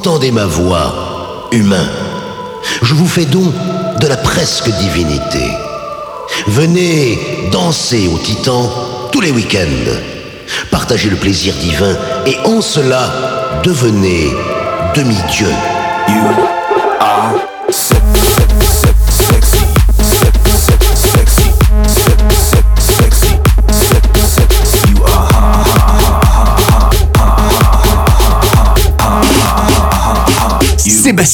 Entendez ma voix, humain. Je vous fais don de la presque divinité. Venez danser au Titan tous les week-ends. Partagez le plaisir divin et en cela, devenez demi-dieu.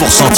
100%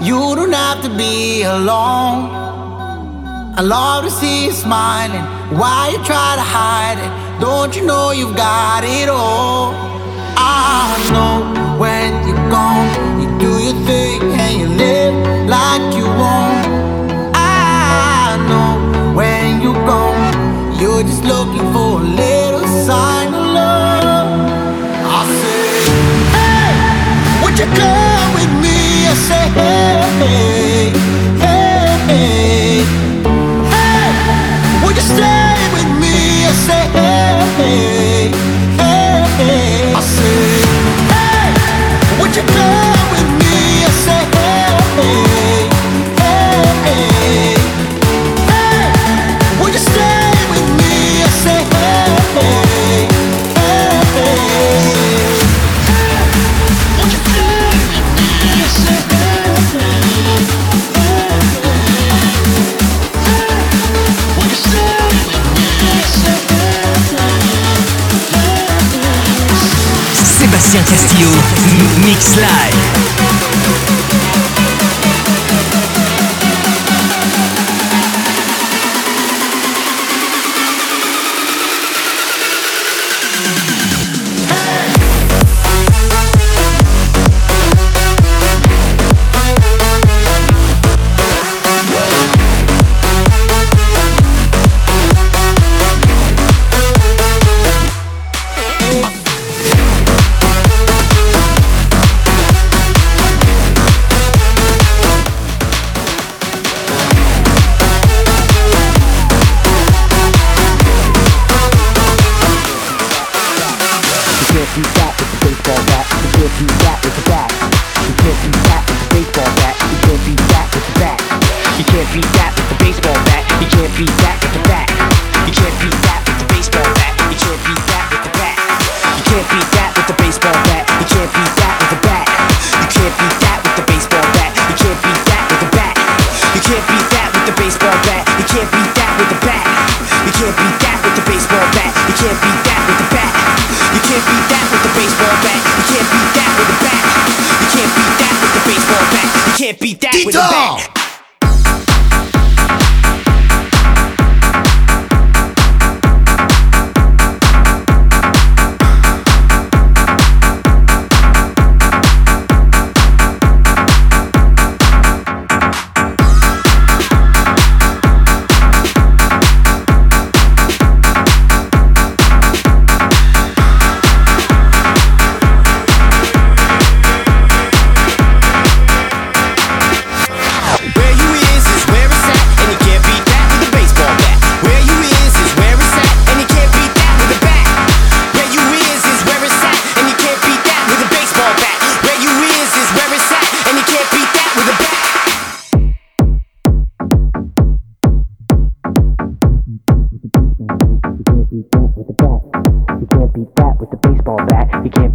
You don't have to be alone. I love to see you smiling. Why you try to hide it? Don't you know you've got it all? you Mix Live.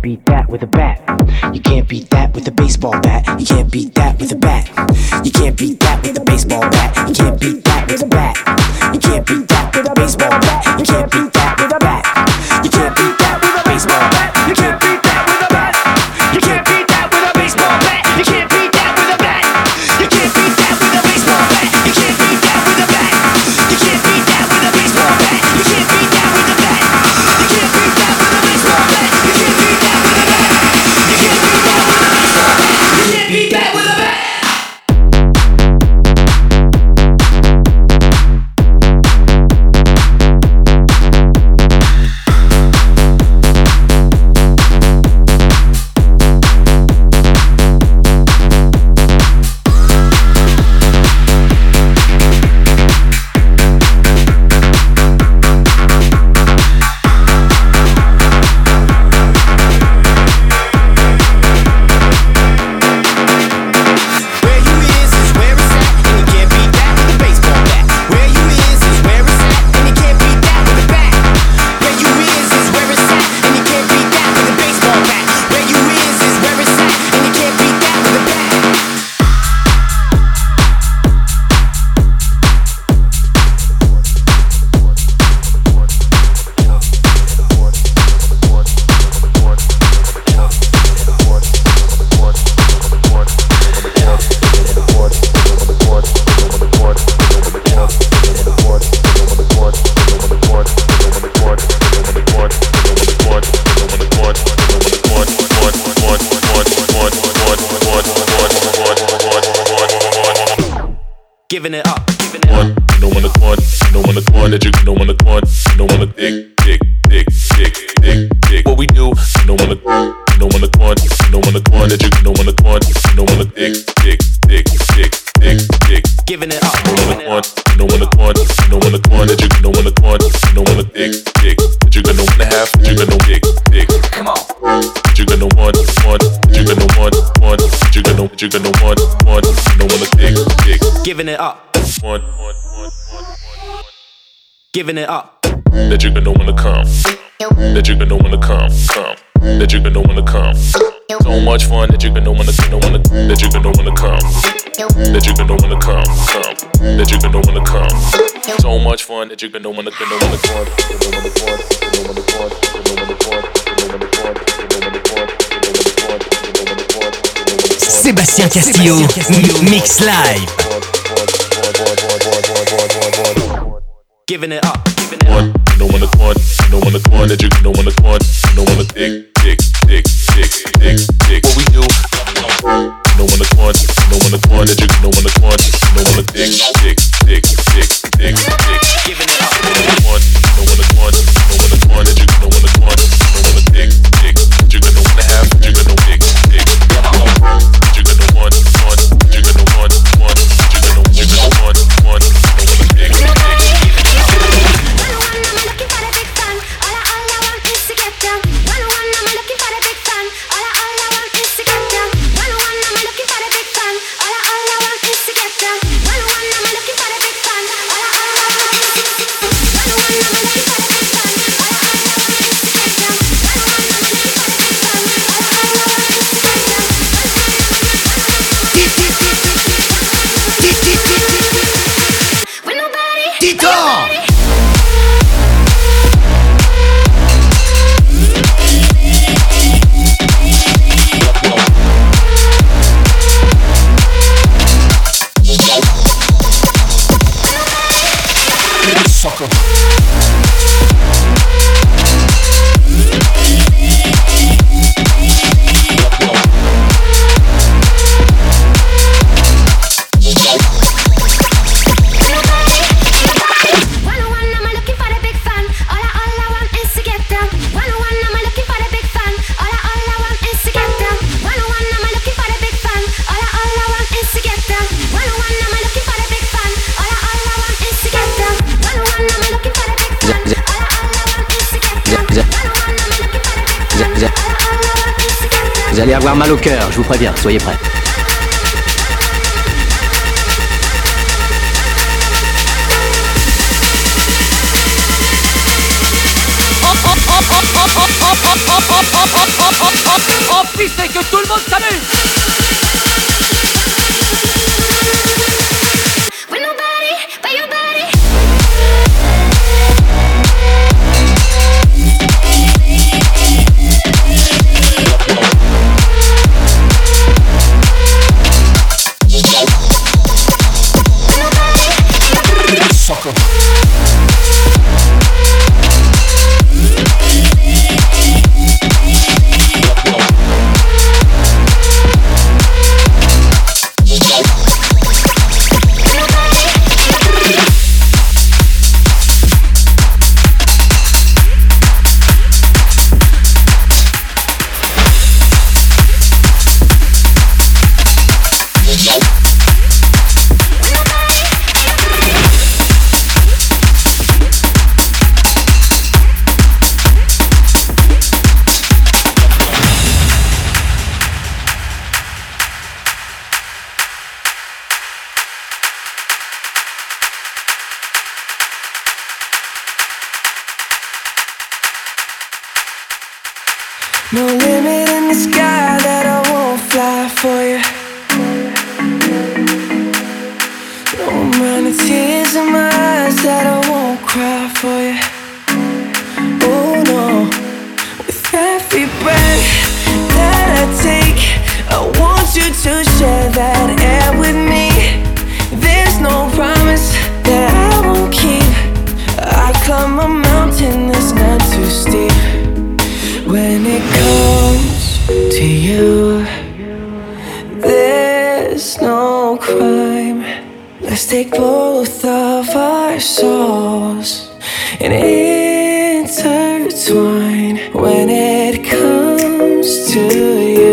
beat that with a bat. You can't beat that with a baseball bat. You can't beat that with a bat. You can't beat that with a baseball bat. You can't beat that with a bat. You can't beat that with a baseball bat. You can't beat that. You gonna, gonna one, one, you the dick, dick. Giving it up. One, one, one, one, one. Giving it up. That you're gonna wanna come. That you're gonna wanna come, come. That you're gonna wanna come. So much fun that you're gonna wanna, gonna wanna. That you're gonna wanna come. That you're gonna wanna come, come. That you're gonna wanna come. So much fun that you gonna wanna, gonna wanna. Gonna wanna come. Gonna wanna come. Gonna wanna come. Gonna wanna come. Gonna wanna Sébastien Castillo, Mix Live. Giving it up. No on the corn, no on the corn that you no on the corn, no on the dick, dick, dick, dick, dick, dick. What we do? No on the corn, no on the corn that you no on the corn, no on the dick, dick, dick, dick, dick, dick. Giving it up. Allez avoir mal au cœur, je vous préviens, soyez prêts. En que tout le monde s'amuse both of our souls and intertwine when it comes to you.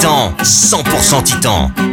Titan, 100% Titan.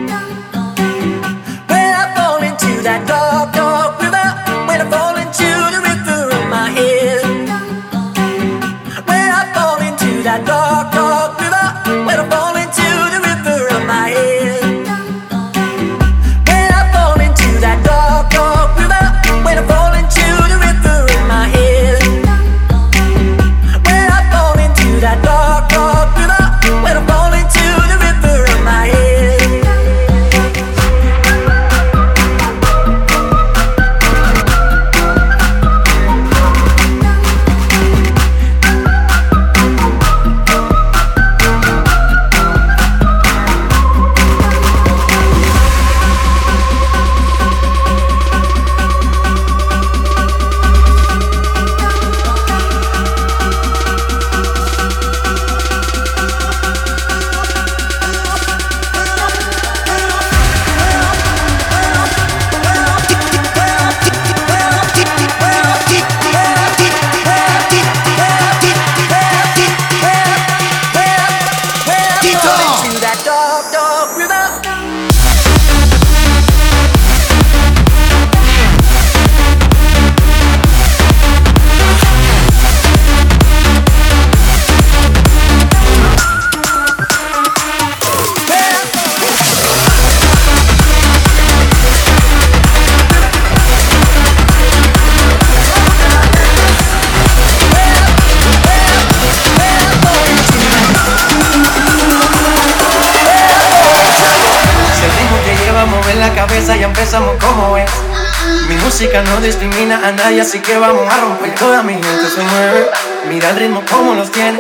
Así que vamos a romper. Toda mi gente se mueve. Mira el ritmo como los tiene.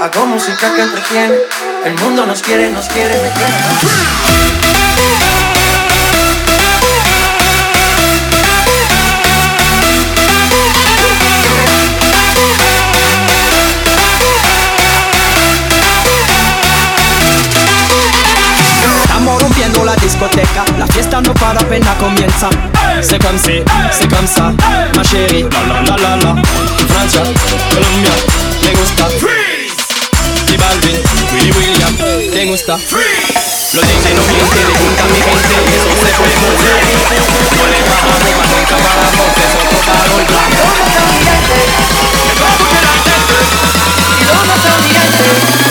Hago música que entretiene. El mundo nos quiere, nos quiere, me quiere. la fiesta no para apenas comienza. C'est comme c'est, c'est comme ça, ma chérie, la la la la Francia, Colombia, me gusta. Freeze. Y Balvin, Willy William, te gusta. Freeze. Los DJ no mienten, le juntan mi gente y eso se fue muy bien. No le bajamos, mas nunca paramos, eso es total el plan. Vamos a la gente, y vamos a gente.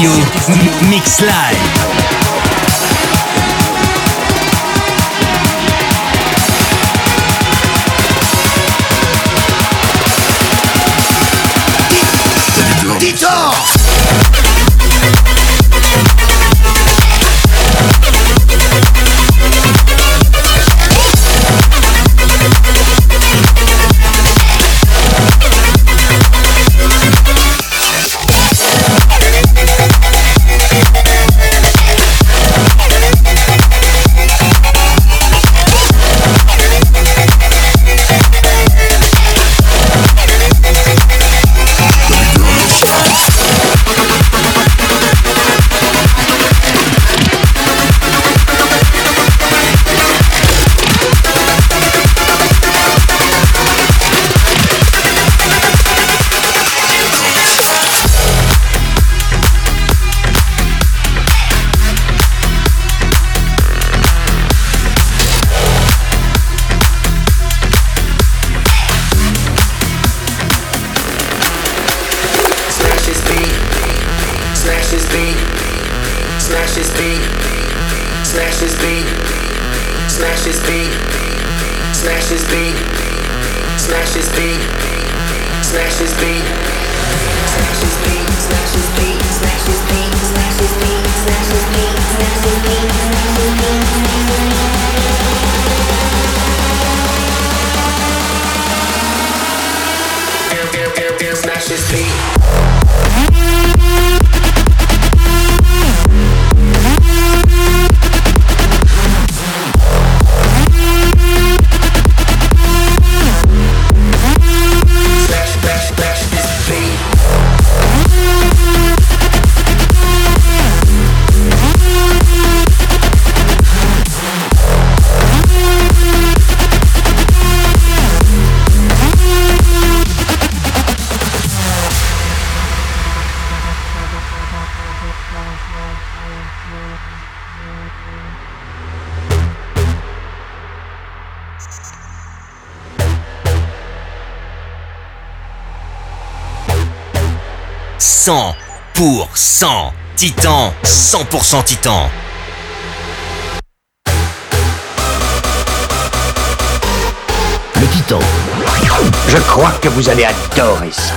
Studio Mix Live. 100% titan, 100% titan. Le titan. Je crois que vous allez adorer ça.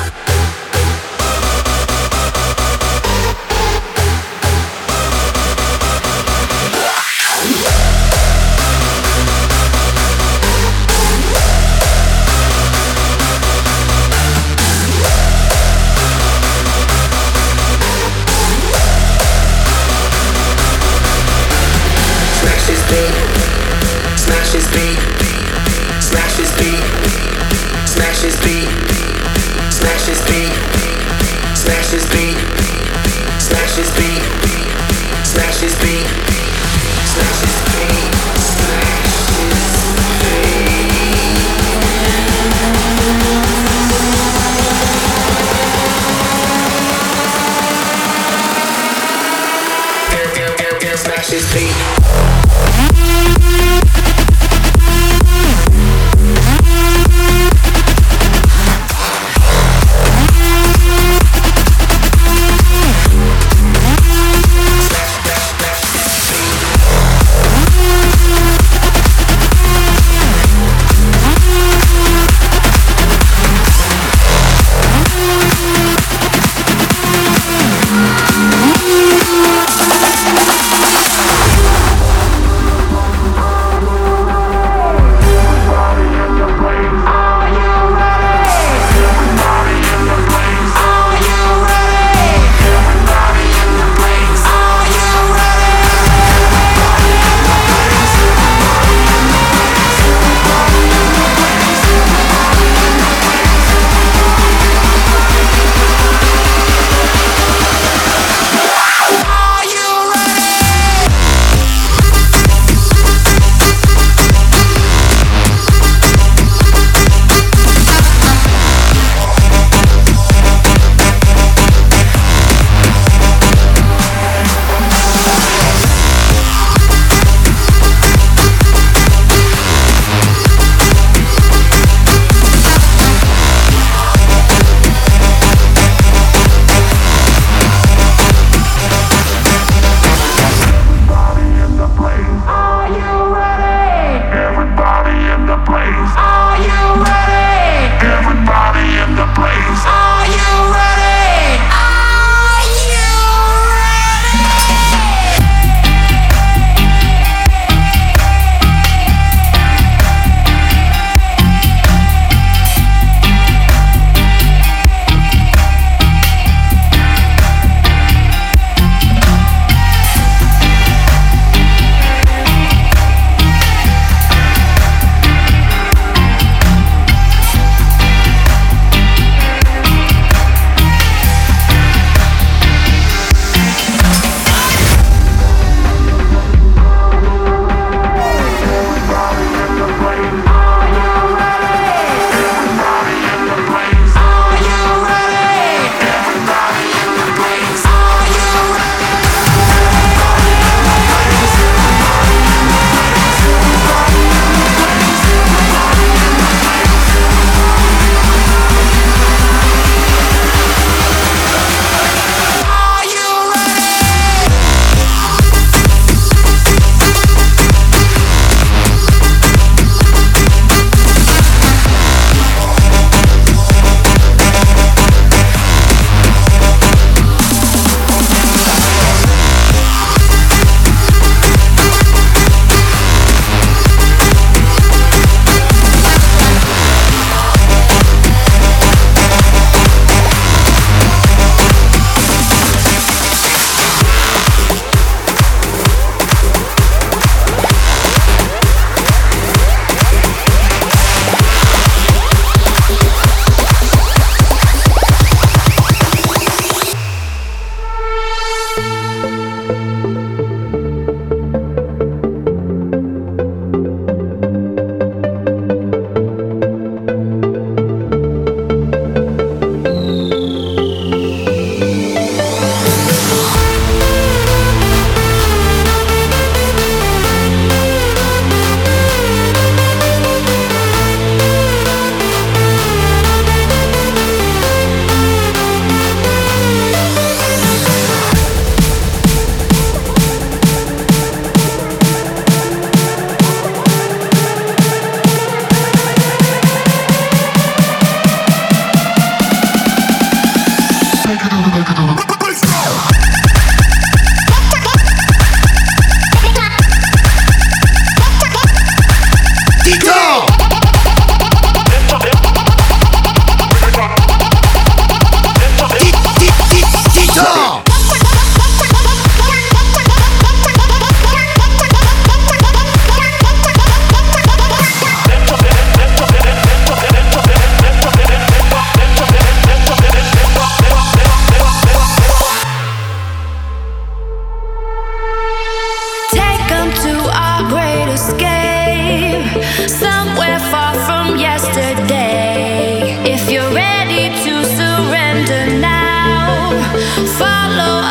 under now. Follow.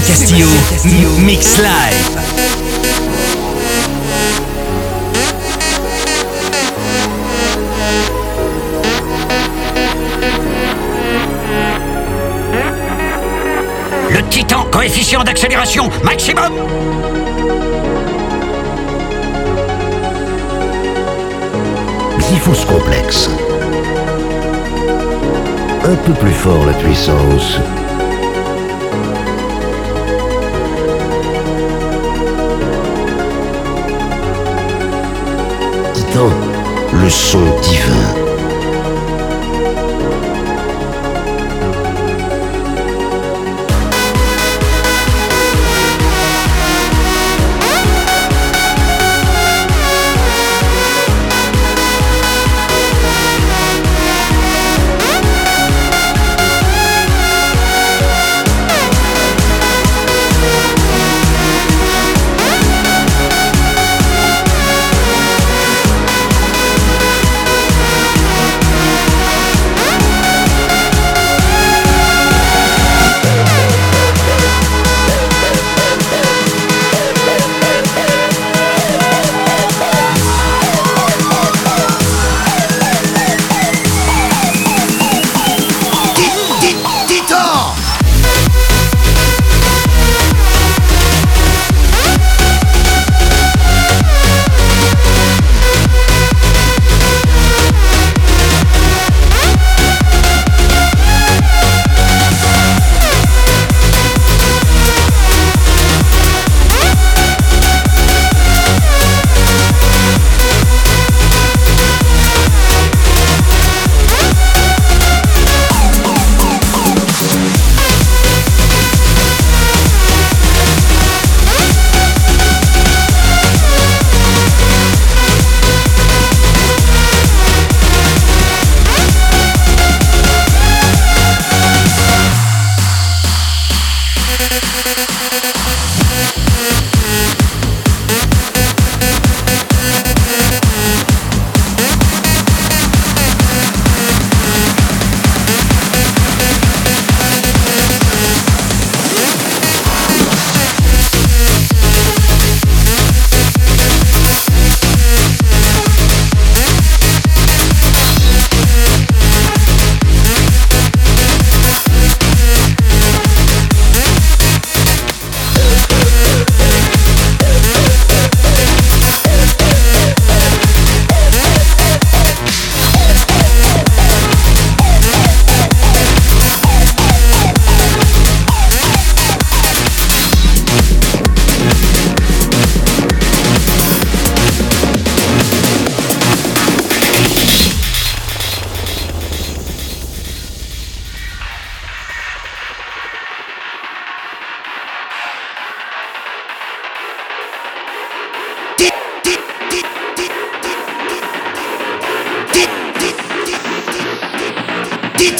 Sébastien Castillo, Mix Live. Le Titan, coefficient d'accélération maximum complexe. Un peu plus fort la puissance. Le son divin.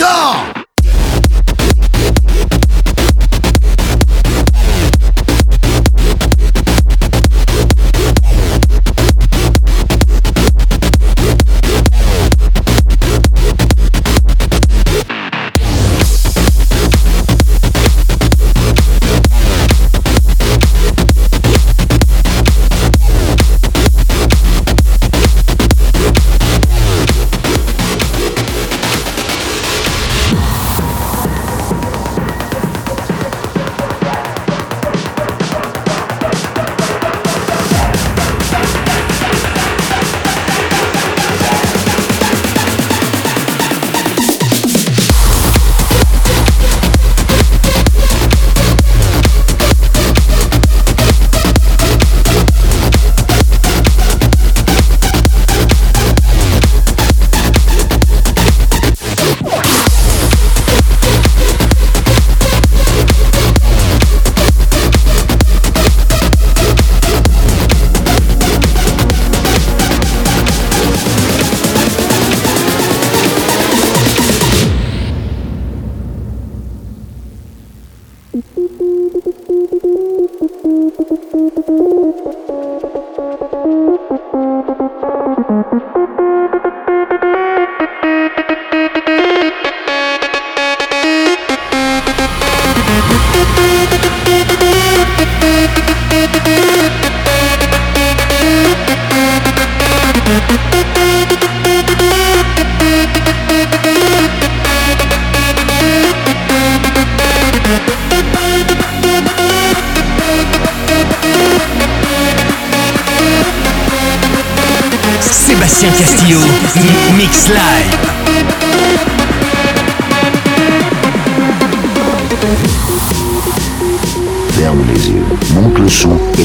Go!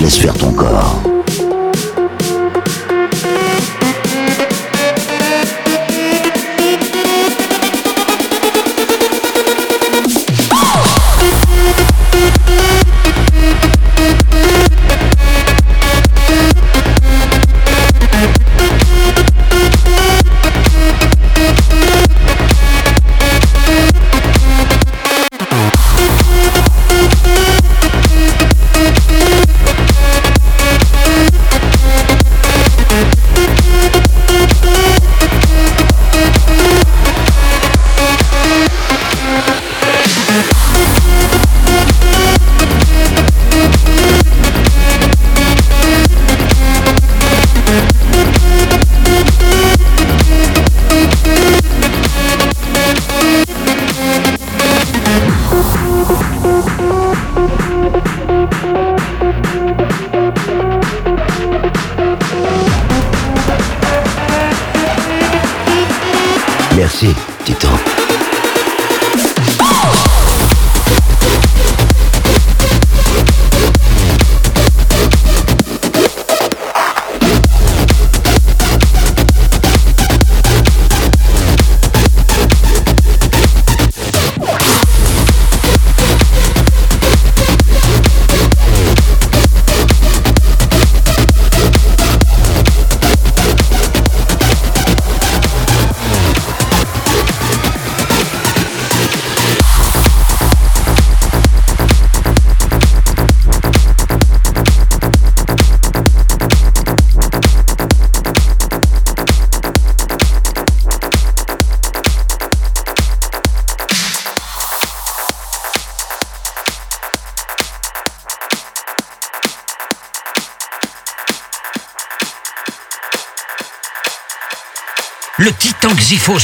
Laisse faire ton corps.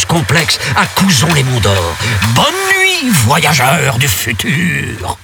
Complexe à les Monts d'Or. Bonne nuit, voyageurs du futur